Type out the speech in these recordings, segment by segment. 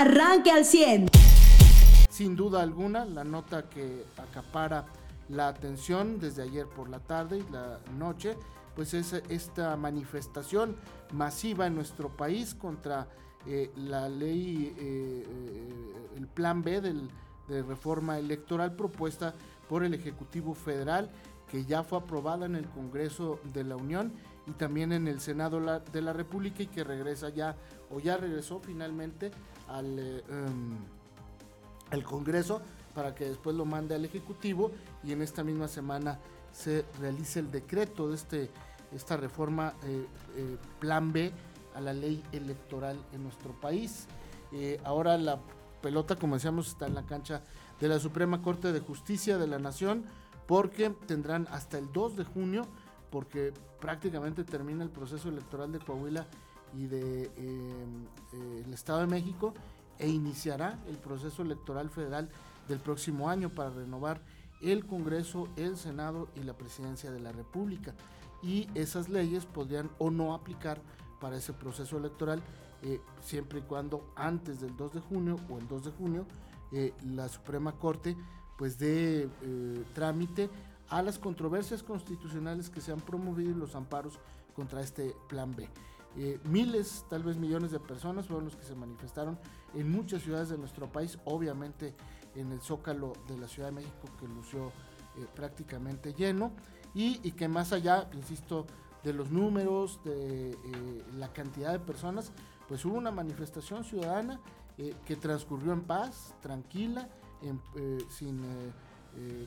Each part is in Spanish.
arranque al 100. Sin duda alguna, la nota que acapara la atención desde ayer por la tarde y la noche, pues es esta manifestación masiva en nuestro país contra eh, la ley, eh, eh, el plan B del, de reforma electoral propuesta por el Ejecutivo Federal, que ya fue aprobada en el Congreso de la Unión y también en el Senado de la República y que regresa ya, o ya regresó finalmente al, em, Congreso para que después lo mande al Ejecutivo y en esta misma semana se realice el decreto de este, esta reforma eh, eh, Plan B a la ley electoral en nuestro país. Eh, ahora la pelota, como decíamos, está en la cancha de la Suprema Corte de Justicia de la Nación porque tendrán hasta el 2 de junio, porque prácticamente termina el proceso electoral de Coahuila y de el Estado de México e iniciará el proceso electoral federal del próximo año para renovar el Congreso, el Senado y la Presidencia de la República. Y esas leyes podrían o no aplicar para ese proceso electoral eh, siempre y cuando antes del 2 de junio o el 2 de junio eh, la Suprema Corte pues dé eh, trámite a las controversias constitucionales que se han promovido y los amparos contra este plan B. miles, tal vez millones de personas fueron los que se manifestaron en muchas ciudades de nuestro país, obviamente en el Zócalo de la Ciudad de México que lució eh, prácticamente lleno y, que más allá, insisto, de los números, de eh, la cantidad de personas, pues hubo una manifestación ciudadana eh, que transcurrió en paz, tranquila, sin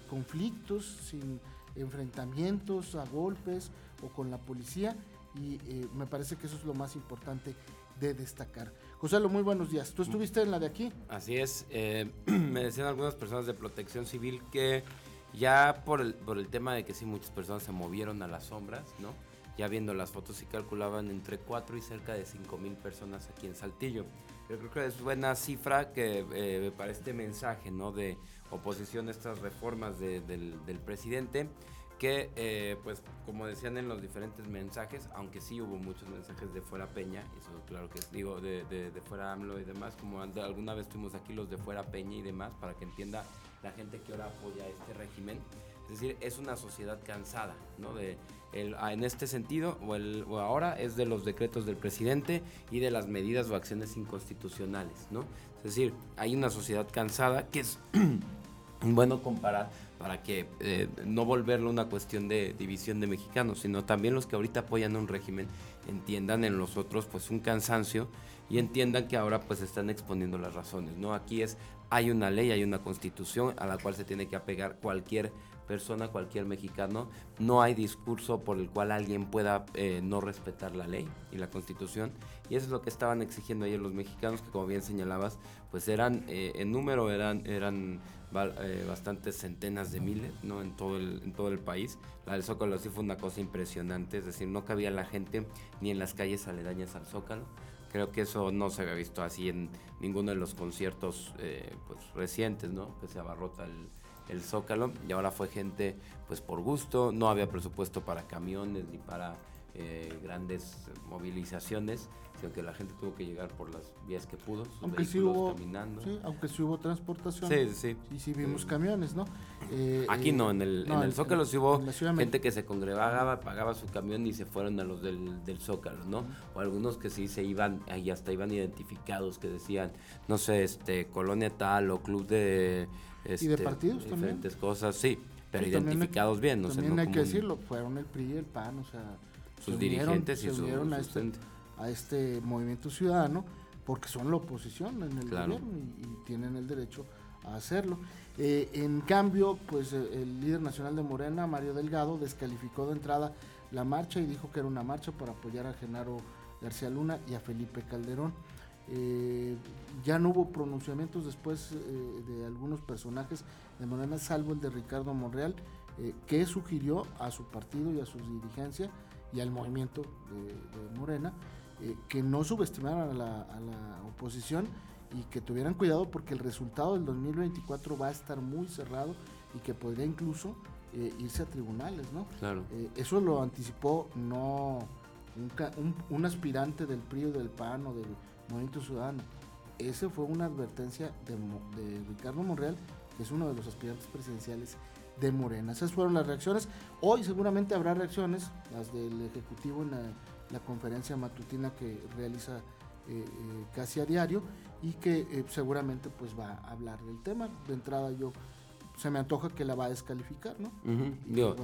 conflictos, sin enfrentamientos a golpes o con la policía y me parece que eso es lo más importante de destacar. José, muy buenos días. ¿Tú estuviste en la de aquí? Así es. Eh, me decían algunas personas de protección civil que ya por el, por el tema de que sí muchas personas se movieron a las sombras, ¿no? Ya viendo las fotos y calculaban entre 4 y cerca de 5 mil personas aquí en Saltillo. Yo creo que es buena cifra que eh, para este mensaje, ¿no? De oposición a estas reformas del, presidente que pues pues como decían en los diferentes mensajes, aunque sí hubo muchos mensajes de fuera Peña, eso claro que digo, de, de, fuera AMLO y demás, como alguna vez tuvimos aquí los de fuera Peña y demás, para que entienda la gente que ahora apoya este régimen. Es decir, es una sociedad cansada, ¿no? De, el, en este sentido, o, el, o ahora es de los decretos del presidente y de las medidas o acciones inconstitucionales, ¿no? Es decir, hay una sociedad cansada que es bueno comparar para que eh, no volverlo una cuestión de división de mexicanos, sino también los que ahorita apoyan un régimen entiendan en los otros pues un cansancio y entiendan que ahora pues están exponiendo las razones, ¿no? Aquí es hay una ley, hay una constitución a la cual se tiene que apegar cualquier persona, cualquier mexicano. No hay discurso por el cual alguien pueda eh, no respetar la ley y la constitución. Y eso es lo que estaban exigiendo ayer los mexicanos, que como bien señalabas, pues eran, eh, en número eran, eran eh, bastantes centenas de miles, ¿no? En todo, el, en todo el país. La del Zócalo sí fue una cosa impresionante, es decir, no cabía la gente ni en las calles aledañas al Zócalo. Creo que eso no se había visto así en ninguno de los conciertos pues, recientes, ¿no? Que se abarrota el, el Zócalo y ahora fue gente pues por gusto, no había presupuesto para camiones ni para eh, grandes movilizaciones, sino que la gente tuvo que llegar por las vías que pudo, aunque sí hubo, caminando. aunque sí hubo transportación. Sí, sí. Y sí vimos camiones, ¿no? Eh, Aquí no, en el, en el Zócalo sí hubo gente que se congregaba, pagaba su camión y se fueron a los del, del Zócalo, ¿no? O algunos que sí se iban, y hasta iban identificados, que decían, no sé, este, colonia tal o club de... Este, ¿Y de partidos diferentes cosas, sí, pero identificados bien, no También hay que decirlo, fueron el PRI y el PAN, o sea sus dirigentes y se unieron a este, a este movimiento ciudadano porque son la oposición en el gobierno y, tienen el derecho a hacerlo. Eh, en cambio, pues eh, el líder nacional de Morena, Mario Delgado, descalificó de entrada la marcha y dijo que era una marcha para apoyar a Genaro García Luna y a Felipe Calderón. Eh, ya no hubo pronunciamientos después de algunos personajes de Morena, salvo el de Ricardo Monreal, que sugirió a su partido y a su dirigencia y al movimiento de, Morena, eh, que no subestimaran a la, oposición y que tuvieran cuidado porque el resultado del 2024 va a estar muy cerrado y que podría incluso eh, irse a tribunales, ¿no? Claro. Eh, eso lo anticipó no un, un, aspirante del PRI o del PAN o del Movimiento Ciudadano. esa fue una advertencia de, Ricardo Monreal, que es uno de los aspirantes presidenciales de Morena. Esas fueron las reacciones. Hoy seguramente habrá reacciones, las del Ejecutivo en la, conferencia matutina que realiza eh, eh, casi a diario y que eh, seguramente pues va a hablar del tema. De entrada yo se me antoja que la va a descalificar, ¿no?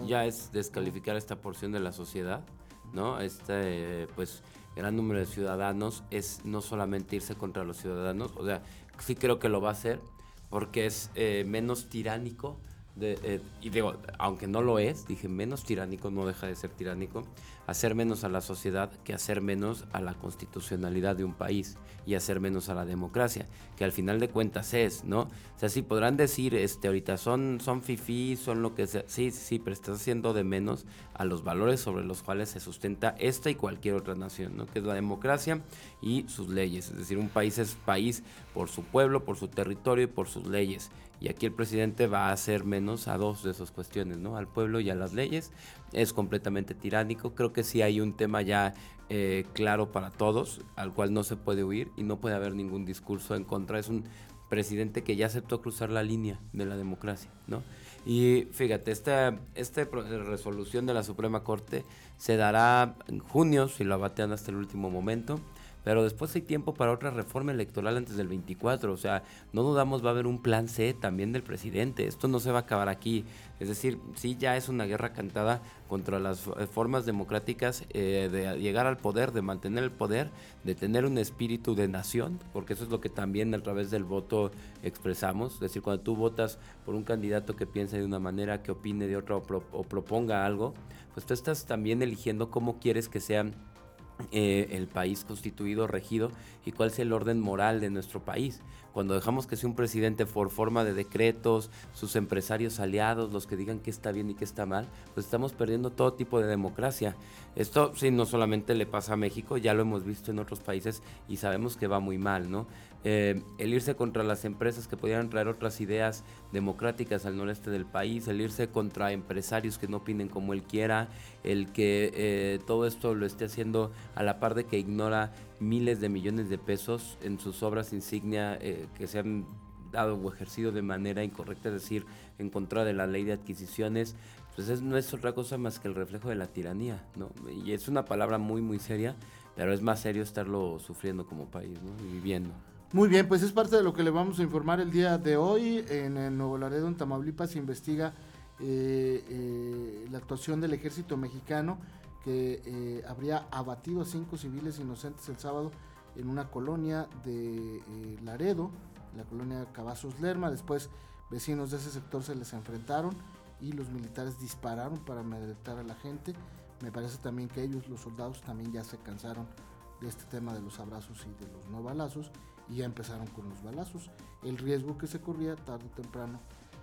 ya es descalificar esta porción de la sociedad, ¿no? Este, pues, gran número de ciudadanos es no solamente irse contra los ciudadanos, o sea, sí creo que lo va a hacer porque es menos tiránico eh, y digo, aunque no lo es, dije menos tiránico, no deja de ser tiránico, hacer menos a la sociedad que hacer menos a la constitucionalidad de un país y hacer menos a la democracia, que al final de cuentas es, ¿no? O sea, sí podrán decir, este, ahorita son, son son lo que sea, sí, sí, pero estás haciendo de menos a los valores sobre los cuales se sustenta esta y cualquier otra nación, ¿no? Que es la democracia y sus leyes, es decir, un país es país por su pueblo, por su territorio y por sus leyes y aquí el presidente va a hacer menos a dos de esas cuestiones, ¿no? Al pueblo y a las leyes. Es completamente tiránico. Creo que sí hay un tema ya eh, claro para todos, al cual no se puede huir y no puede haber ningún discurso en contra. Es un presidente que ya aceptó cruzar la línea de la democracia, ¿no? Y fíjate, esta, esta resolución de la Suprema Corte se dará en junio, si lo abatean hasta el último momento pero después hay tiempo para otra reforma electoral antes del 24. O sea, no dudamos va a haber un plan C también del presidente. Esto no se va a acabar aquí. Es decir, sí ya es una guerra cantada contra las eh, formas democráticas eh, de llegar al poder, de mantener el poder, de tener un espíritu de nación, porque eso es lo que también a través del voto expresamos. Es decir, cuando tú votas por un candidato que piense de una manera, que opine de otra o, o proponga algo, pues tú estás también eligiendo cómo quieres que sean eh, el país constituido, regido y cuál es el orden moral de nuestro país. Cuando dejamos que sea un presidente por forma de decretos, sus empresarios aliados, los que digan qué está bien y qué está mal, pues estamos perdiendo todo tipo de democracia. Esto sí no solamente le pasa a México, ya lo hemos visto en otros países y sabemos que va muy mal, ¿no? Eh, el irse contra las empresas que pudieran traer otras ideas democráticas al noreste del país, el irse contra empresarios que no opinen como él quiera, el que eh, todo esto lo esté haciendo a la par de que ignora miles de millones de pesos en sus obras insignia eh, que se han dado o ejercido de manera incorrecta, es decir, en contra de la ley de adquisiciones, pues no es otra cosa más que el reflejo de la tiranía, ¿no? Y es una palabra muy, muy seria, pero es más serio estarlo sufriendo como país, ¿no? Y viviendo. Muy bien, pues es parte de lo que le vamos a informar el día de hoy. En el Nuevo Laredo, en Tamaulipas, se investiga eh, eh, la actuación del ejército mexicano que eh, habría abatido a cinco civiles inocentes el sábado en una colonia de Laredo, la colonia Cavazos Lerma. Después, vecinos de ese sector se les enfrentaron y los militares dispararon para amedrentar a la gente. Me parece también que ellos, los soldados, también ya se cansaron de este tema de los abrazos y de los no balazos y ya empezaron con los balazos. El riesgo que se corría tarde o temprano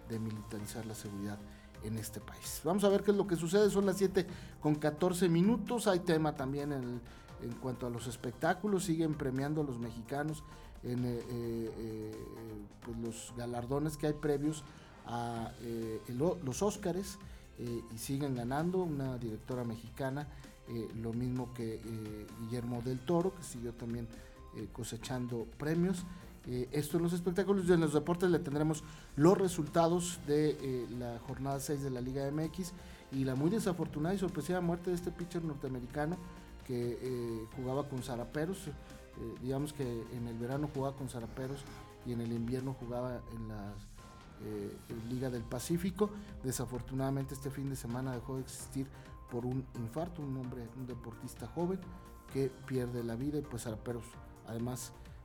de militarizar la seguridad en este país. Vamos a ver qué es lo que sucede. Son las 7 con 14 minutos. Hay tema también en, en cuanto a los espectáculos. Siguen premiando a los mexicanos en eh, eh, eh, pues los galardones que hay previos a los Óscares y siguen ganando. Una directora mexicana, lo mismo que Guillermo del Toro, que siguió también cosechando premios. Eh, esto en los espectáculos y en los deportes le tendremos los resultados de eh, la jornada 6 de la Liga MX y la muy desafortunada y sorpresiva muerte de este pitcher norteamericano que jugaba con Zaraperos. digamos que en el verano jugaba con Zaraperos y en el invierno jugaba en la Liga del Pacífico. Desafortunadamente este fin de semana dejó de existir por un infarto, un hombre, un deportista joven que pierde la vida y pues Zaraperos Además,